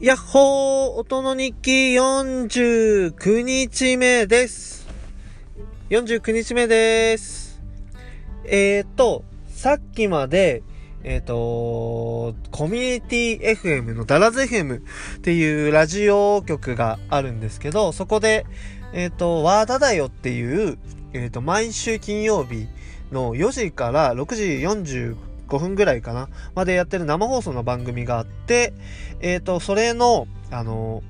やっほー音の日記49日目です。49日目です。えーと、さっきまで、えーと、コミュニティ FM のダラズ FM っていうラジオ局があるんですけど、そこで、えーと、ワーダだよっていう、えーと、毎週金曜日の4時から6時45 5分ぐらいかなまでやってる生放送の番組があって、えっ、と、それの、あの、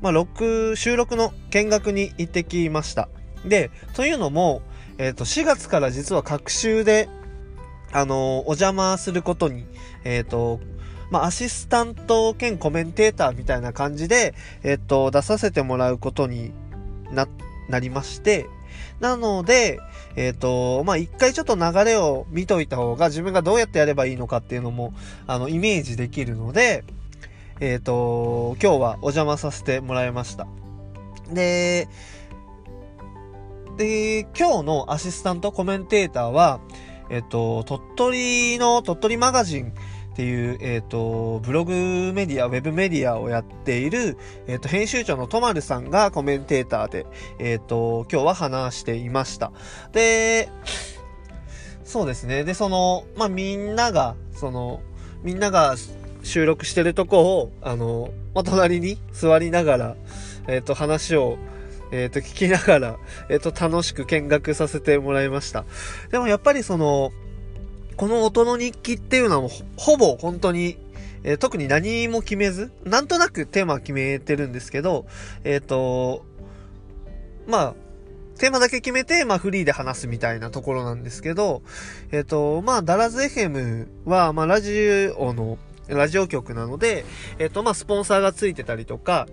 まあ、収録の見学に行ってきました。で、というのも、えっ、と、4月から実は各週で、あの、お邪魔することに、えっ、と、まあ、アシスタント兼コメンテーターみたいな感じで、えっ、と、出させてもらうことにな、なりまして、なので、えっ、と、まあ、一回ちょっと流れを見といた方が自分がどうやってやればいいのかっていうのも、あの、イメージできるので、えっ、と、今日はお邪魔させてもらいました。で、で、今日のアシスタントコメンテーターは、えっ、と、鳥取の鳥取マガジンっていう、えっ、と、ブログメディア、ウェブメディアをやっている、えっ、と、編集長のとまるさんがコメンテーターで、えっ、と、今日は話していました。で、そうですね。で、その、まあ、みんなが、その、みんなが収録してるとこを、あの、まあ、隣に座りながら、えっ、と、話を、えっ、と、聞きながら、えっ、と、楽しく見学させてもらいました。でもやっぱりその、この音の日記っていうのはほぼ本当に、えー特に何も決めず、なんとなくテーマは決めてるんですけど、えっ、と、まあ、テーマだけ決めて、まあフリーで話すみたいなところなんですけど、えっ、と、まあ、ダラズ FM は、まあ、ラジオの、ラジオ局なので、えっ、と、まあ、スポンサーがついてたりとか、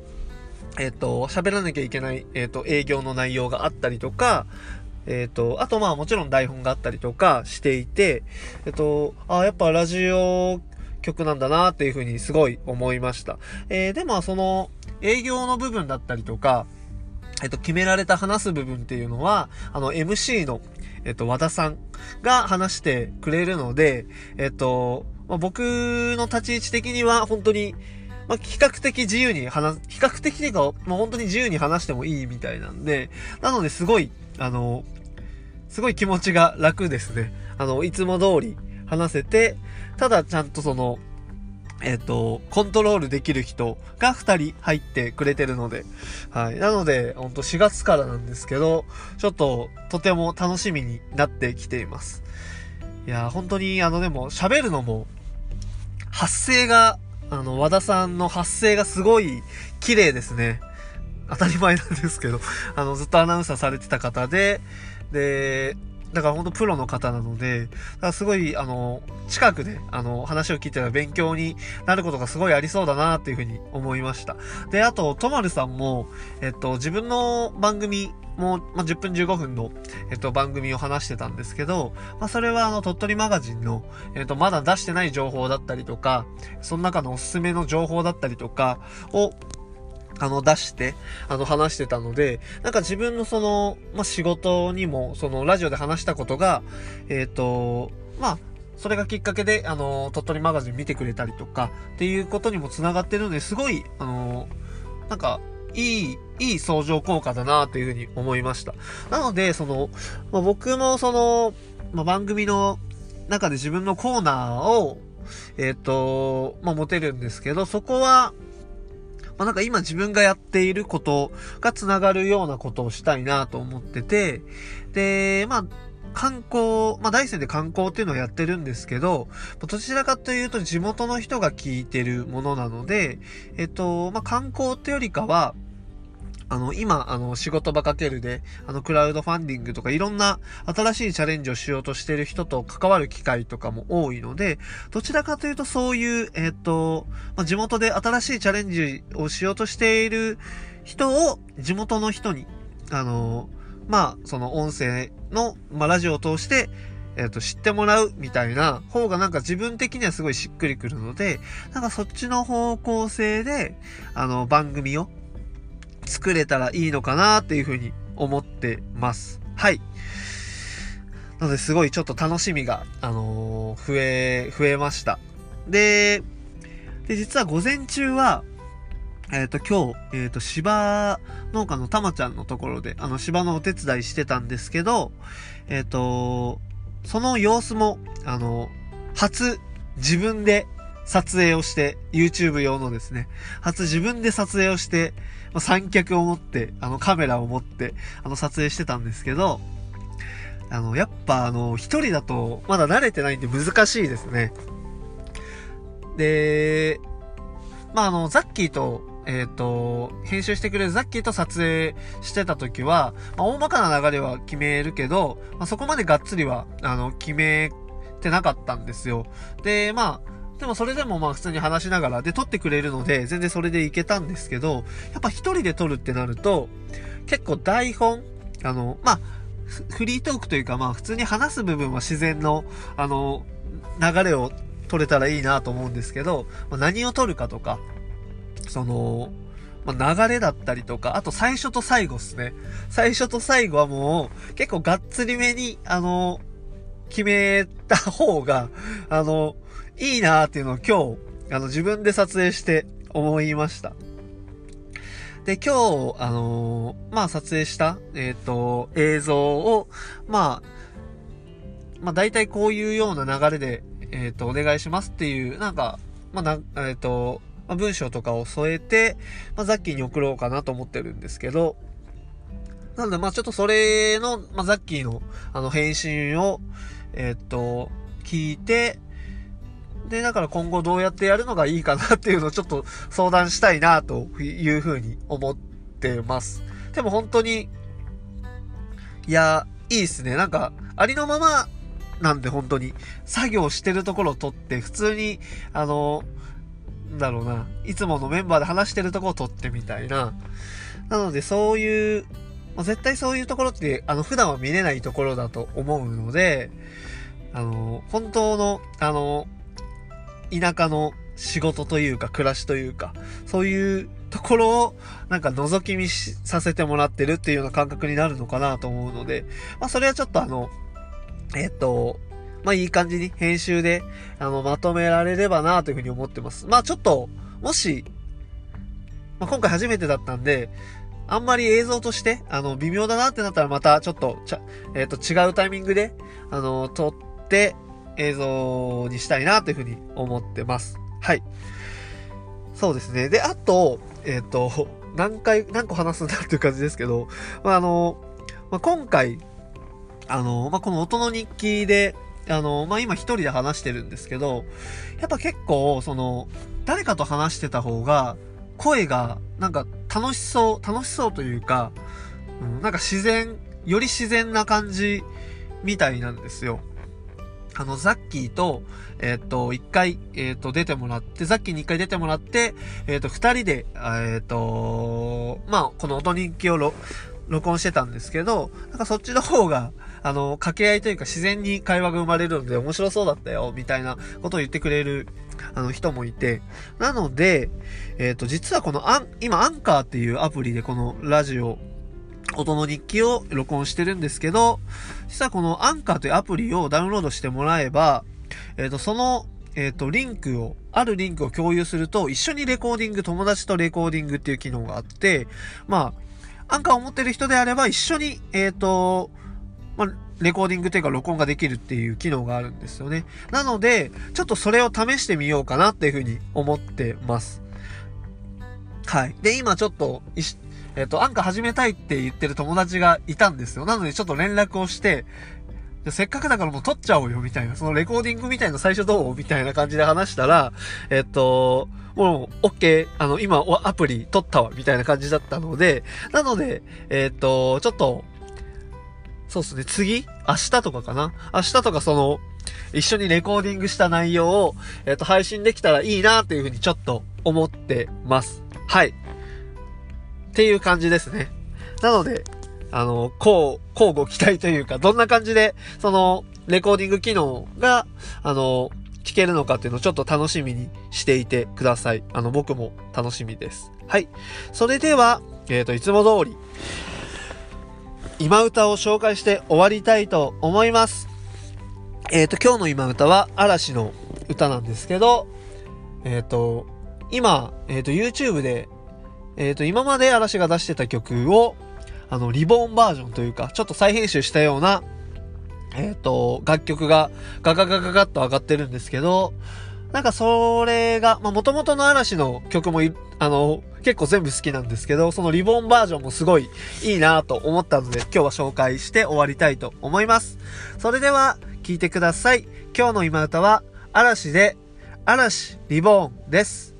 えっ、と、喋らなきゃいけない、えっ、と、営業の内容があったりとか、えっ、と、あとまあもちろん台本があったりとかしていて、えっ、と、あやっぱラジオ局なんだなっていうふうにすごい思いました。えーでもその営業の部分だったりとか、えっ、と、決められた話す部分っていうのは、あの MC の、えっ、と、和田さんが話してくれるので、えっ、と、まあ、僕の立ち位置的には本当にまあ、比較的自由に話す、比較的っていうか、もう本当に自由に話してもいいみたいなんで、なのですごい、あの、すごい気持ちが楽ですね。あの、いつも通り話せて、ただちゃんとその、えっ、と、コントロールできる人が2人入ってくれてるので、はい。なので、ほんと4月からなんですけど、ちょっととても楽しみになってきています。いや、本当にあのでも喋るのも、発声が、あの、和田さんの発声がすごい綺麗ですね。当たり前なんですけど、あの、ずっとアナウンサーされてた方で、で、だから本当プロの方なので、だからすごい、あの、近くで、あの、話を聞いてたら勉強になることがすごいありそうだなっていうふうに思いました。で、あと、とまるさんも、えっと、自分の番組も、まあ、10分15分の、えっと、番組を話してたんですけど、まあ、それはあの、鳥取マガジンの、えっと、まだ出してない情報だったりとか、その中のおすすめの情報だったりとかを、あの、出して、あの、話してたので、なんか自分のその、まあ、仕事にも、その、ラジオで話したことが、えっ、と、まあ、それがきっかけで、あの、鳥取マガジン見てくれたりとか、っていうことにも繋がってるので、すごい、あの、なんか、いい、いい相乗効果だなというふうに思いました。なので、その、まあ、僕もその、まあ、番組の中で自分のコーナーを、えっ、と、まあ、持てるんですけど、そこは、まあ、なんか今自分がやっていることが繋がるようなことをしたいなと思ってて、で、まあ、観光、まあ大山で観光っていうのをやってるんですけど、どちらかというと地元の人が聞いてるものなので、えっと、まあ観光ってよりかは、あの、今、あの、仕事場かけるで、あの、クラウドファンディングとかいろんな新しいチャレンジをしようとしている人と関わる機会とかも多いので、どちらかというとそういう、えっ、と、まあ、地元で新しいチャレンジをしようとしている人を地元の人に、あの、まあ、その音声の、まあ、ラジオを通して、えっ、と、知ってもらうみたいな方がなんか自分的にはすごいしっくりくるので、なんかそっちの方向性で、あの、番組を作れたらいいのかなっていうふうに思ってます。はい。なので、すごいちょっと楽しみが、あのー増え、増えました。で、で、実は午前中は、えっ、と、今日、えっ、と、芝農家のたまちゃんのところで、あの、芝のお手伝いしてたんですけど、えっ、と、その様子も、あの、初、自分で撮影をして、YouTube 用のですね、初自分で撮影をして、三脚を持って、あの、カメラを持って、あの、撮影してたんですけど、あの、やっぱ、あの、一人だと、まだ慣れてないんで難しいですね。で、まあ、あの、ザッキーと、えっ、ー、と、編集してくれるザッキーと撮影してた時は、まあ、大まかな流れは決めるけど、まあ、そこまでがっつりは、あの、決めてなかったんですよ。で、まあ、でもそれでもまあ普通に話しながら、で、撮ってくれるので、全然それでいけたんですけど、やっぱ一人で撮るってなると、結構台本、あの、まあ、フリートークというか、まあ普通に話す部分は自然の、あの、流れを取れたらいいなと思うんですけど、まあ、何を取るかとか、その、まあ、流れだったりとか、あと最初と最後っすね。最初と最後はもう、結構がっつりめに、あの、決めた方が、あの、いいなーっていうのを今日、あの、自分で撮影して思いました。で、今日、あのー、まあ、撮影した、えっ、ー、と、映像を、まあ、まあ、大体こういうような流れで、えっ、ー、と、お願いしますっていう、なんか、まあ、な、えっ、と、まあ、文章とかを添えて、まあ、ザッキーに送ろうかなと思ってるんですけど、なので、まあ、ちょっとそれの、まあ、ザッキーの、あの、返信を、えっ、と、聞いて、で、だから今後どうやってやるのがいいかなっていうのをちょっと相談したいなというふうに思ってます。でも本当に、いや、いいっすね。なんか、ありのままなんで本当に、作業してるところを撮って、普通に、あの、なんだろうな、いつものメンバーで話してるところを撮ってみたいな。なのでそういう、絶対そういうところって、あの、普段は見れないところだと思うので、あの、本当の、あの、田舎の仕事というか暮らしというか、そういうところをなんか覗き見させてもらってるっていうような感覚になるのかなと思うので、まあそれはちょっとあの、えっと、まあいい感じに編集で、あの、まとめられればなというふうに思ってます。まあちょっと、もし、まあ今回初めてだったんで、あんまり映像として、あの、微妙だなってなったらまたちょっと、ちゃ、えっ、と、違うタイミングで、あの、撮って、映像にしたいなというふうに思ってます。はい。そうですね。で、あと、えっ、ー、と、何回、何個話すんだっていう感じですけど、まあ、あの、まあ、今回、あの、まあ、この音の日記で、あの、まあ、今一人で話してるんですけど、やっぱ結構、その、誰かと話してた方が、声が、なんか楽しそう、楽しそうというか、うん、なんか自然、より自然な感じみたいなんですよ。あの、ザッキーと、えっ、と、一回、えっ、と、出てもらって、ザッキーに一回出てもらって、えっ、と、二人で、えっ、と、まあ、この音人気を録音してたんですけど、なんかそっちの方が、あの、掛け合いというか自然に会話が生まれるので面白そうだったよ、みたいなことを言ってくれる、あの人もいて。なので、えっ、と、実はこのアン、今アンカーっていうアプリでこのラジオ音の日記を録音してるんですけど、実はこのアンカーというアプリをダウンロードしてもらえば、えっ、ー、と、その、えっ、ー、と、リンクを、あるリンクを共有すると、一緒にレコーディング、友達とレコーディングっていう機能があって、まあ、アンカーを持ってる人であれば一緒に、えっ、ー、と、まあ、レコーディングというか録音ができるっていう機能があるんですよね。なので、ちょっとそれを試してみようかなっていうふうに思ってます。はい。で、今ちょっと、えっ、と、アンカ始めたいって言ってる友達がいたんですよ。なのでちょっと連絡をして、せっかくだからもう撮っちゃおうよ、みたいな。そのレコーディングみたいな最初どう？みたいな感じで話したら、えっ、と、もう、OK、あの、今、アプリ撮ったわ、みたいな感じだったので、なので、えっ、と、ちょっと、そうですね、次明日とかかな？明日とかその、一緒にレコーディングした内容を、えっ、と、配信できたらいいな、というふうにちょっと思ってます。はい。っていう感じですね。なので、あの、こう、交互期待というか、どんな感じで、その、レコーディング機能が、あの、聞けるのかっていうのをちょっと楽しみにしていてください。あの、僕も楽しみです。はい。それでは、えっ、ー、と、いつも通り、今歌を紹介して終わりたいと思います。えっ、ー、と、今日の今歌は嵐の歌なんですけど、えっ、ー、と、今、えっ、と、YouTube でえっ、と、今まで嵐が出してた曲を、あの、リボーンバージョンというか、ちょっと再編集したような、えっ、と、楽曲がガガガガガッと上がってるんですけど、なんかそれが、まあ、元々の嵐の曲もあの、結構全部好きなんですけど、そのリボンバージョンもすごいいいなと思ったので、今日は紹介して終わりたいと思います。それでは、聴いてください。今日の今歌は、嵐で、嵐リボーンです。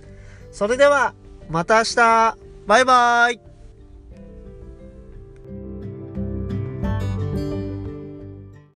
それでは、また明日バイバーイ。